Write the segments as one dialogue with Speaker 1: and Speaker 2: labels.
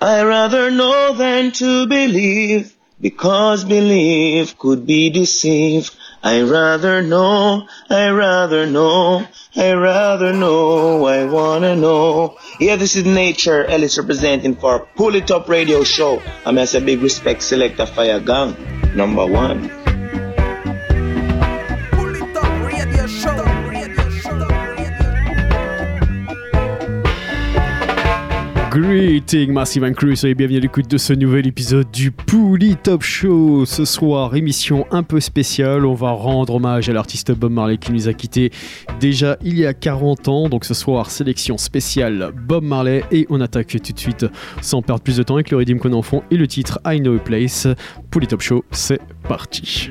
Speaker 1: I rather know than to believe, because belief could be deceived. I rather know, I rather know, I rather know, I wanna know. Yeah, this is Nature Ellis representing for Pull It Up Radio Show. I'm as a big respect selector Fire Gang, number one.
Speaker 2: Greeting Massive and Crew, soyez bienvenue à l'écoute de ce nouvel épisode du Pouli Top Show. Ce soir, émission un peu spéciale, on va rendre hommage à l'artiste Bob Marley qui nous a quitté déjà il y a 40 ans. Donc ce soir, sélection spéciale Bob Marley et on attaque tout de suite sans perdre plus de temps avec le rythme qu'on en fond et le titre I Know a Place. Pouli Top Show, c'est parti.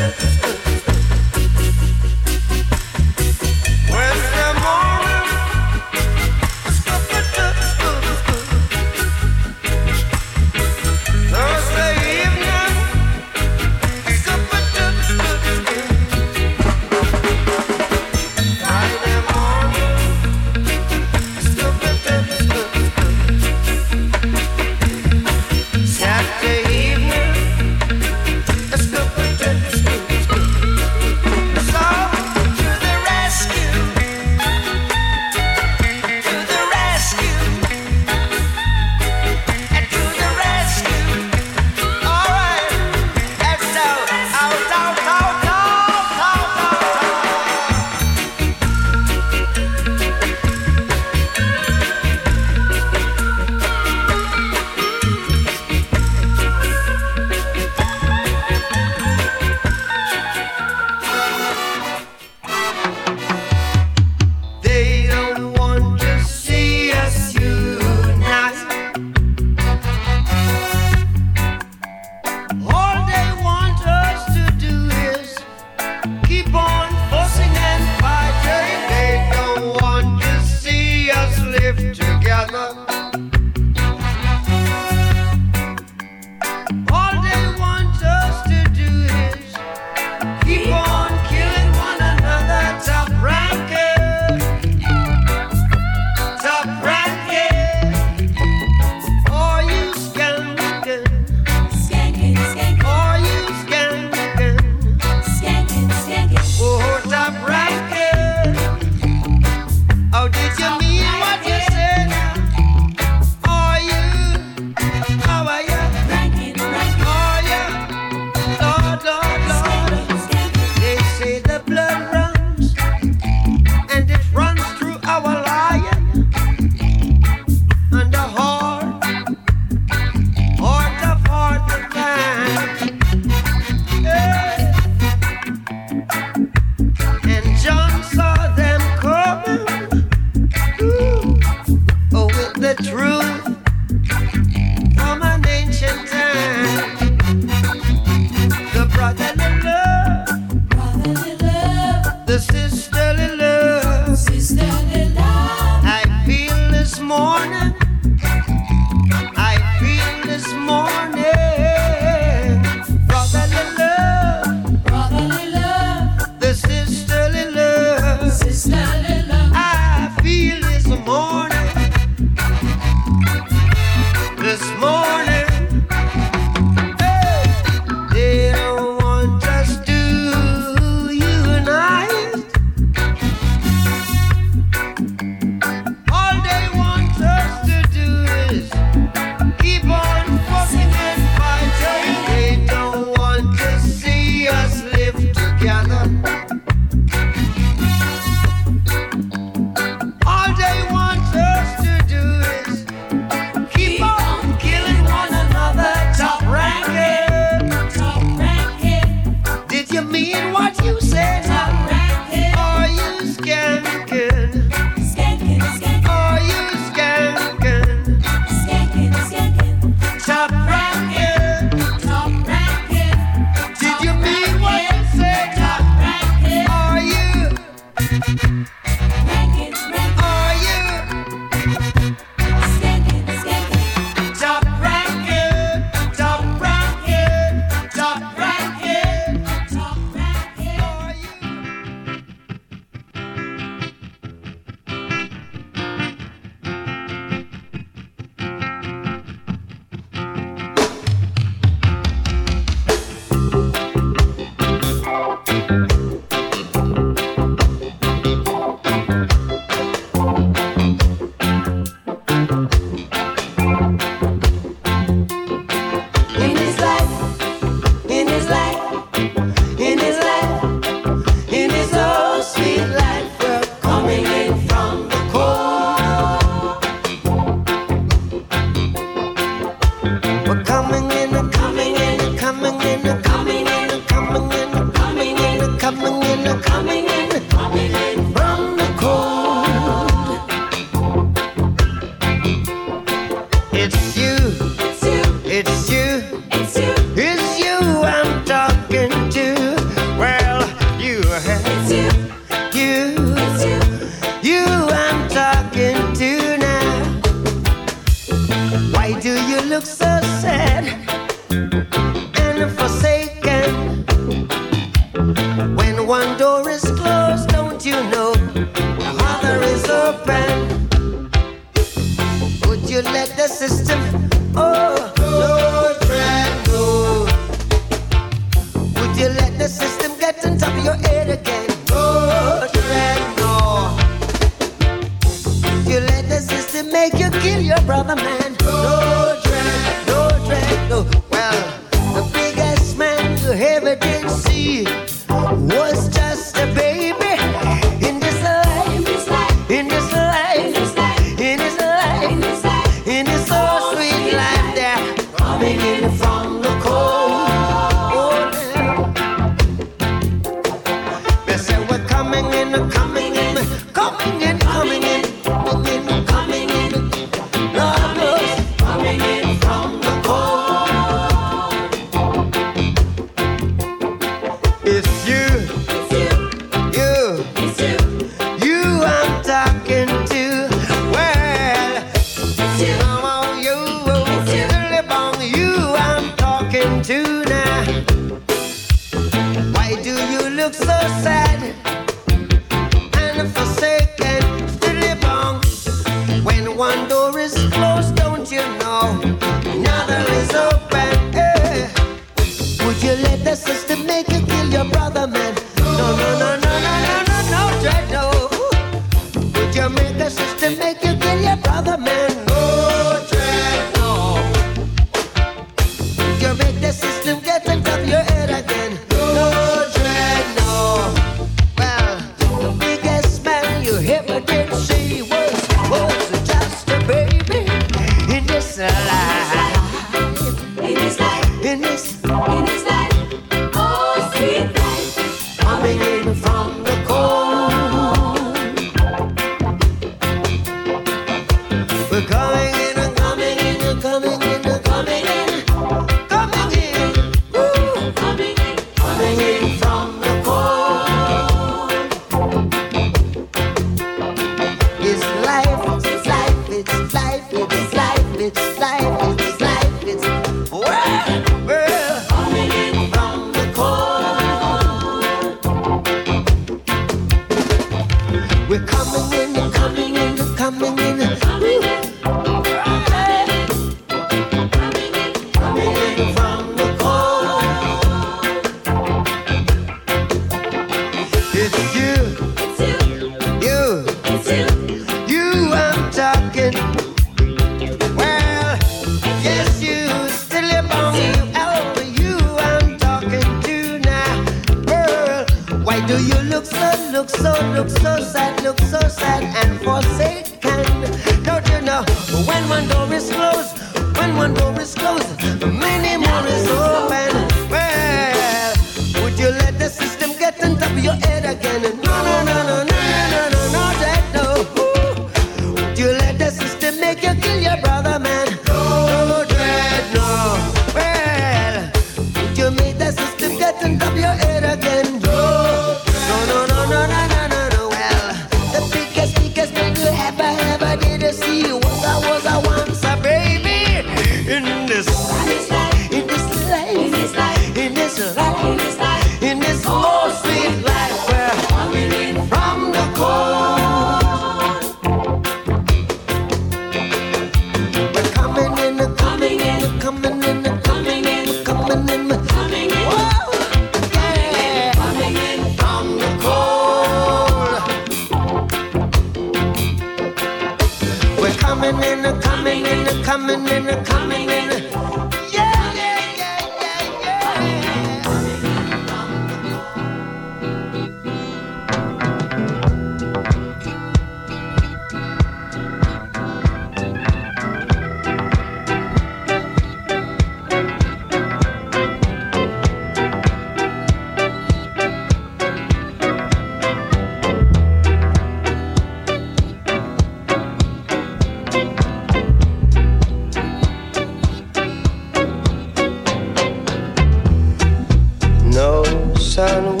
Speaker 2: Darkness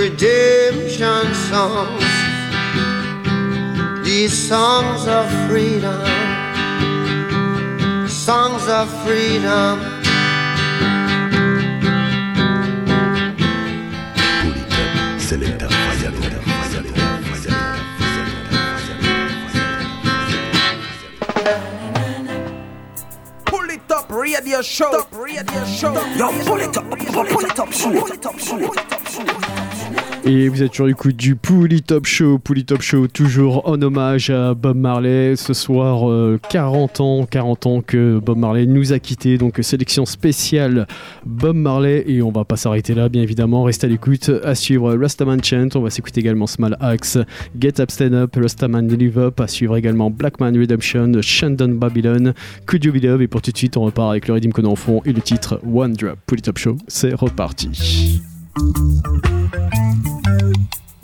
Speaker 2: redemption songs. These songs of freedom, songs of freedom.
Speaker 3: Selecta Fayadora, Fayadora, Fayadora,
Speaker 4: Pull it up, radio show. Radio show. Yo, pull it up, pull it up, show. Pull it up, show.
Speaker 5: Et vous êtes sur du coup du Pouli Top Show, Pouli Top Show toujours en hommage à Bob Marley. Ce soir, euh, 40 ans, 40 ans que Bob Marley nous a quittés. Donc sélection spéciale Bob Marley et on va pas s'arrêter là, bien évidemment. Restez à l'écoute. À suivre Rastaman Chant. On va s'écouter également Small Axe, Get Up Stand Up, Rastaman Live Up. À suivre également Blackman Redemption, Shandon Babylon, Could You Be Love. Et pour tout de suite, on repart avec le rythme qu'on en fond et le titre One Drop. Pouli Top Show, c'est reparti.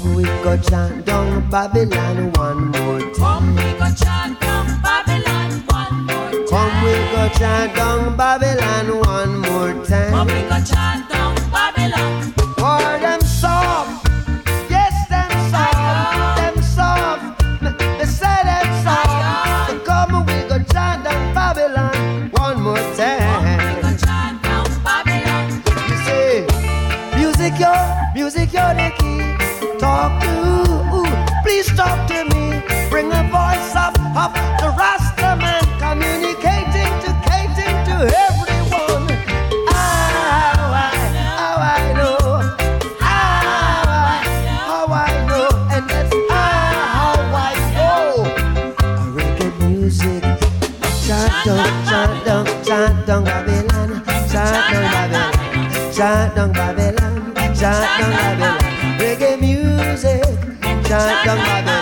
Speaker 2: Come we go chant down Babylon one more time. Come we go chant down Babylon one more time. Come we go chant down Babylon one more time. Come we go chant down Babylon. Reggae music, chant down Babylon.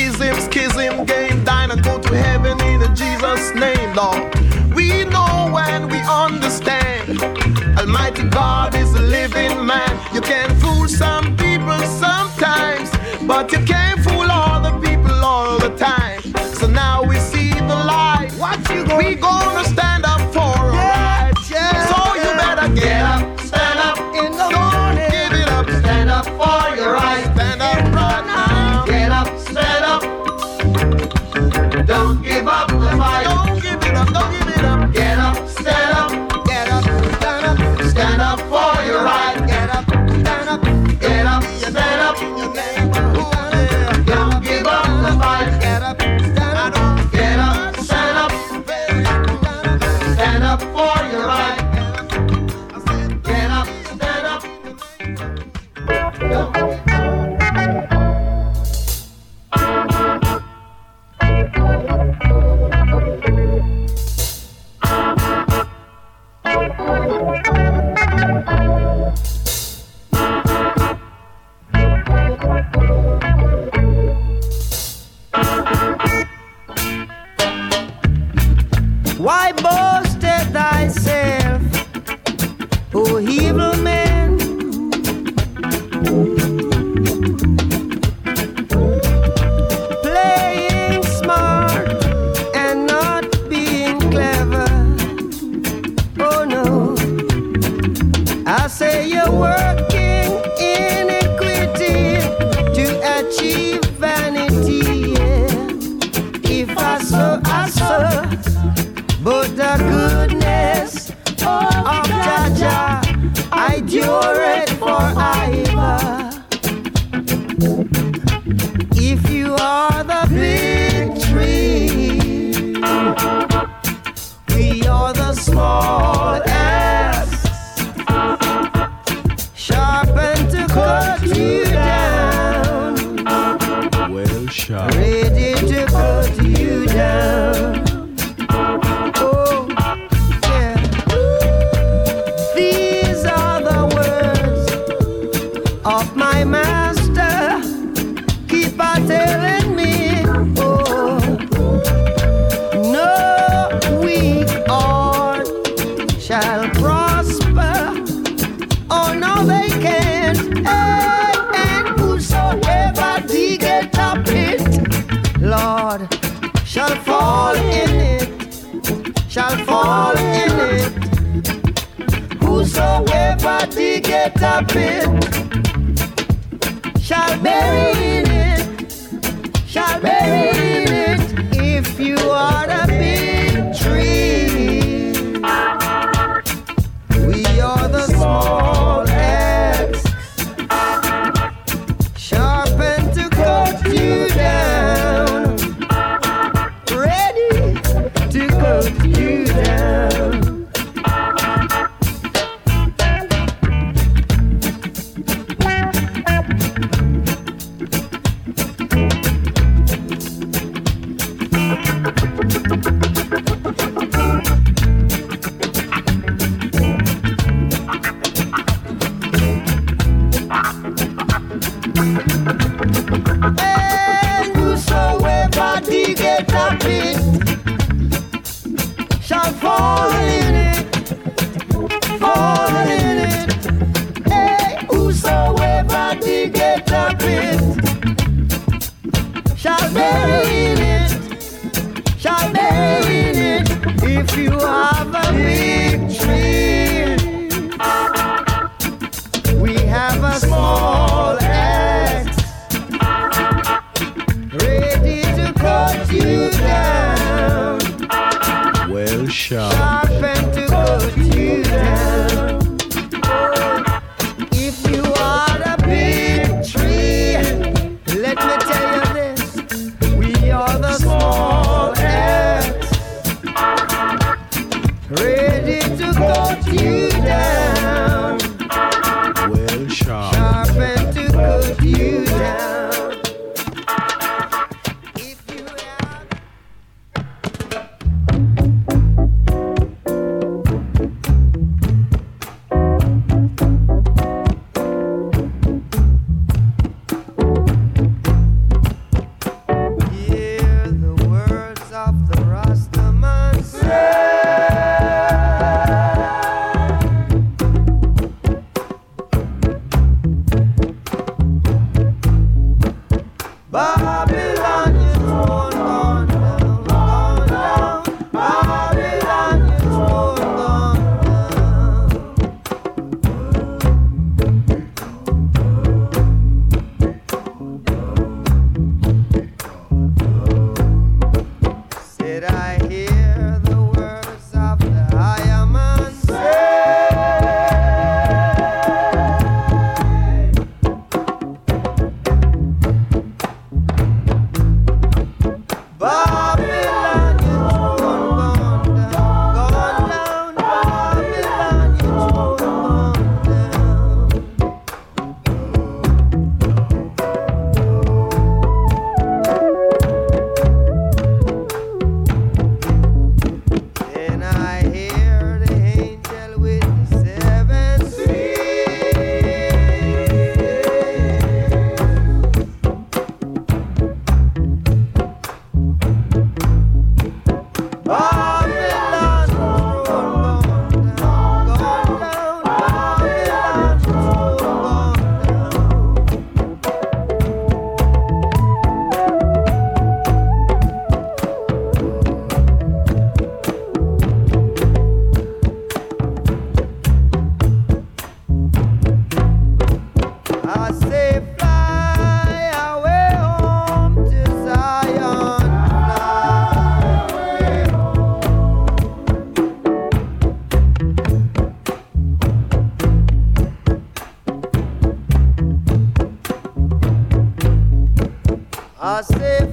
Speaker 2: Baptism, schism, game, dine and go to heaven in Jesus' name, Lord. We know and we understand. Almighty God is a living man. You can fool some people sometimes, but you can't fool all the people all the time. So now we see the light.
Speaker 6: What you gonna?
Speaker 2: We gonna
Speaker 6: I say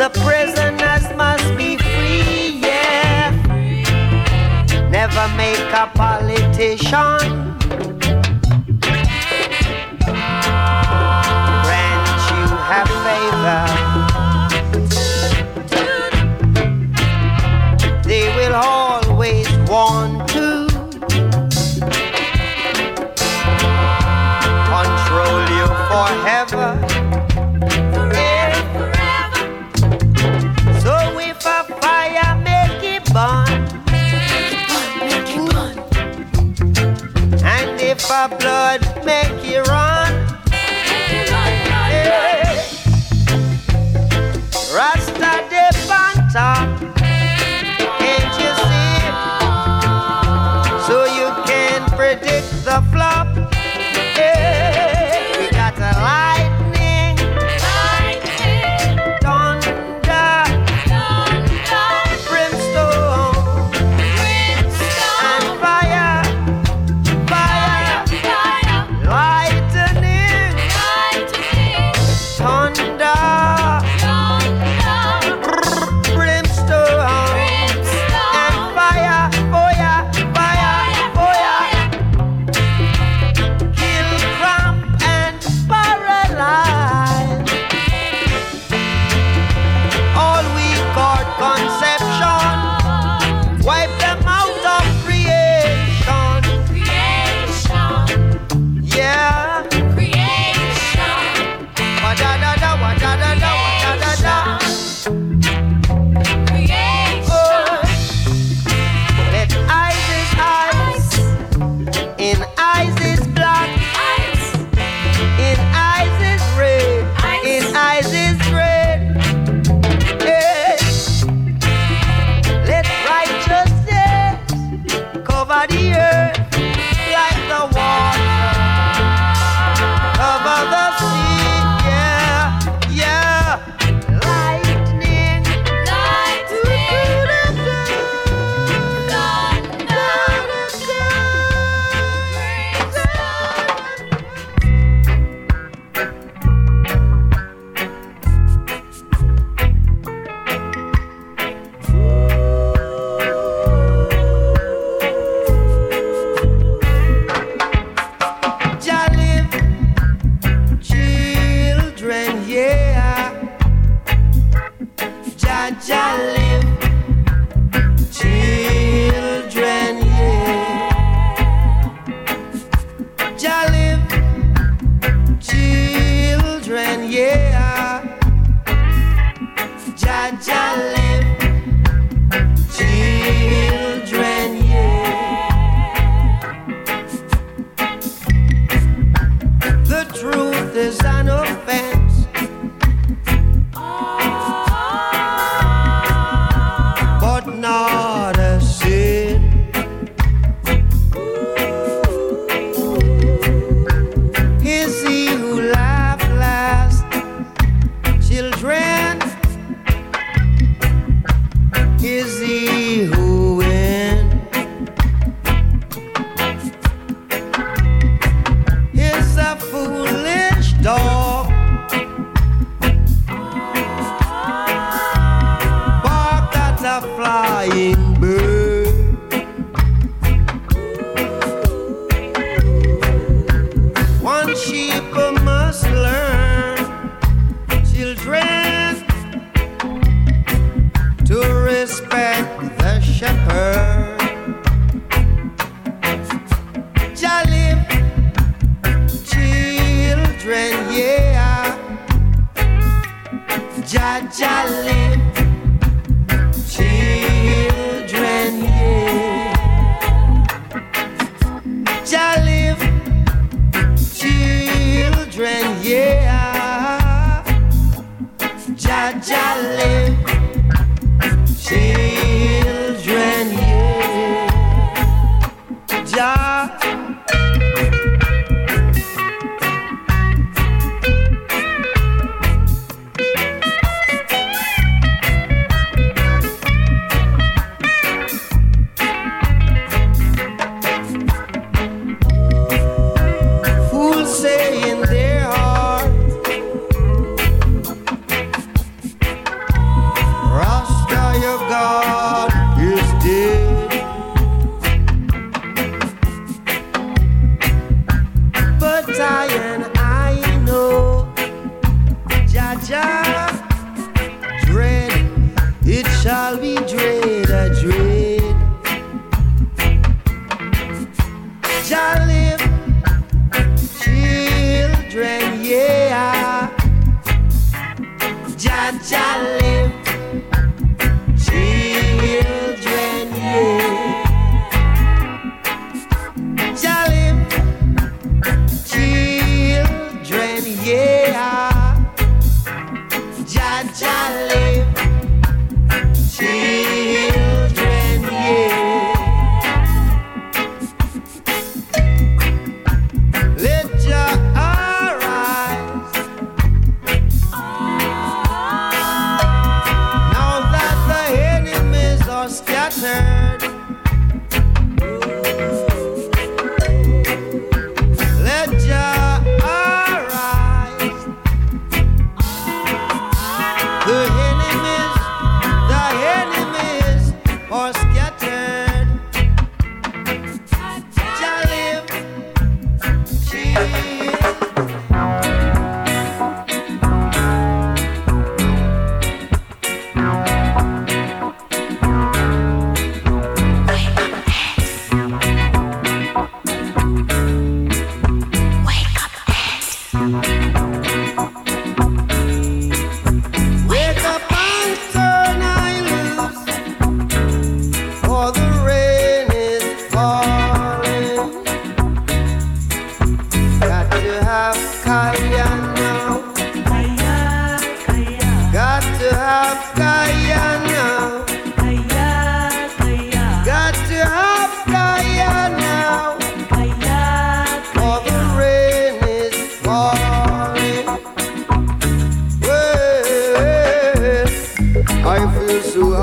Speaker 6: The
Speaker 2: prisoners must be free, yeah. Never make a politician.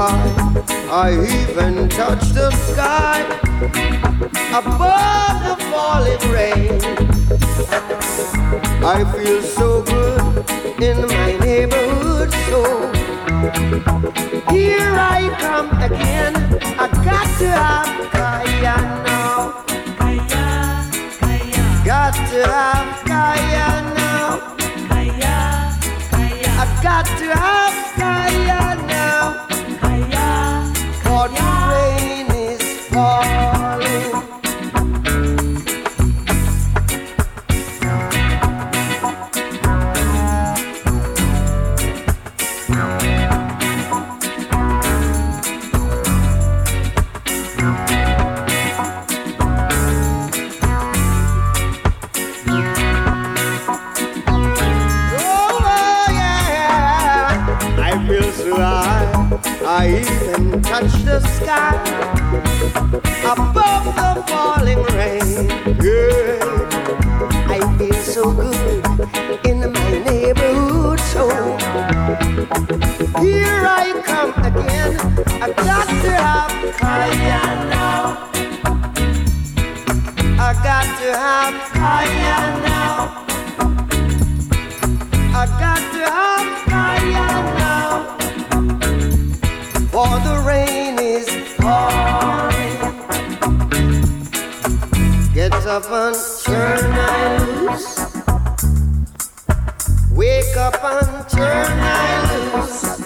Speaker 2: High, I even touch the sky above the falling rain. I feel so good in my neighborhood, so here I come again. I got to have kaya now. Kaya, Kaya. Got to have kaya now. Kaya, Kaya. I got to have kaya. For the rain sky above the falling rain. Yeah, I feel so good in my neighborhood, so here I come again. I got to have kaya now. I got to have kaya now. Up and turn I loose. Wake up and turn I loose.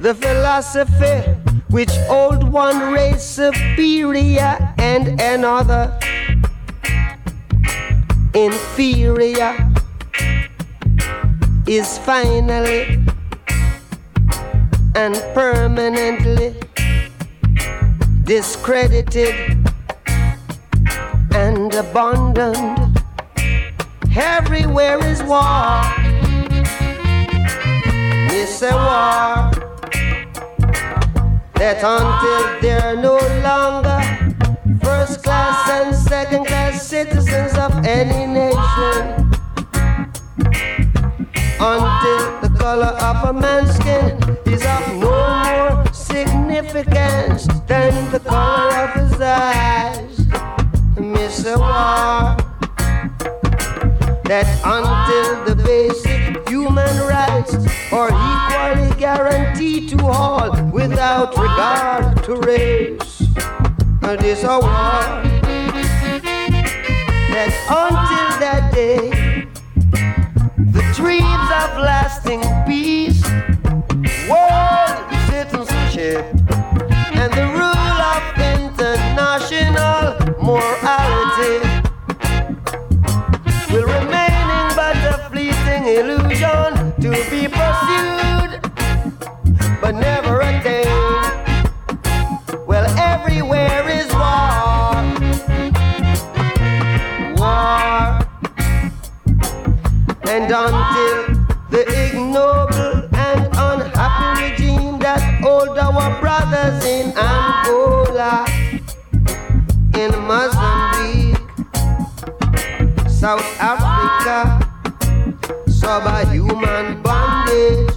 Speaker 2: the philosophy which old one race superior and another inferior is finally and permanently discredited and abandoned. Everywhere is war. It's a war that until they're no longer first class and second class citizens of any nation, until the color of a man's skin is of no more significance than the color of his eyes, Mr. War, that until the basic human rights are equally guaranteed to all without regard to race. And it's a war that until that day, the dreams of lasting peace brothers in Angola, in Mozambique, South Africa, human bondage.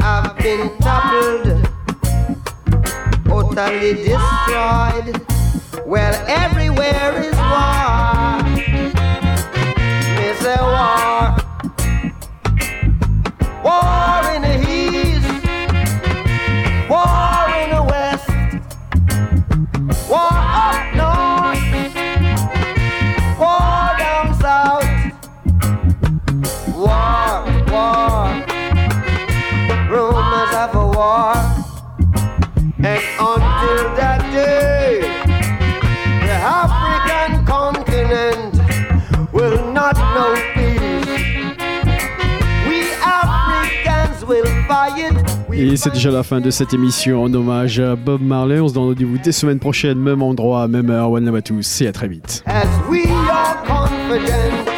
Speaker 2: I've been toppled, totally destroyed. Well, everywhere is war. Miss a war. War in the heat.
Speaker 5: Et c'est déjà la fin de cette émission en hommage à Bob Marley. On se donne rendez-vous dès semaine prochaine, même endroit, même heure. One love à tous et à très vite.
Speaker 2: As we are confident.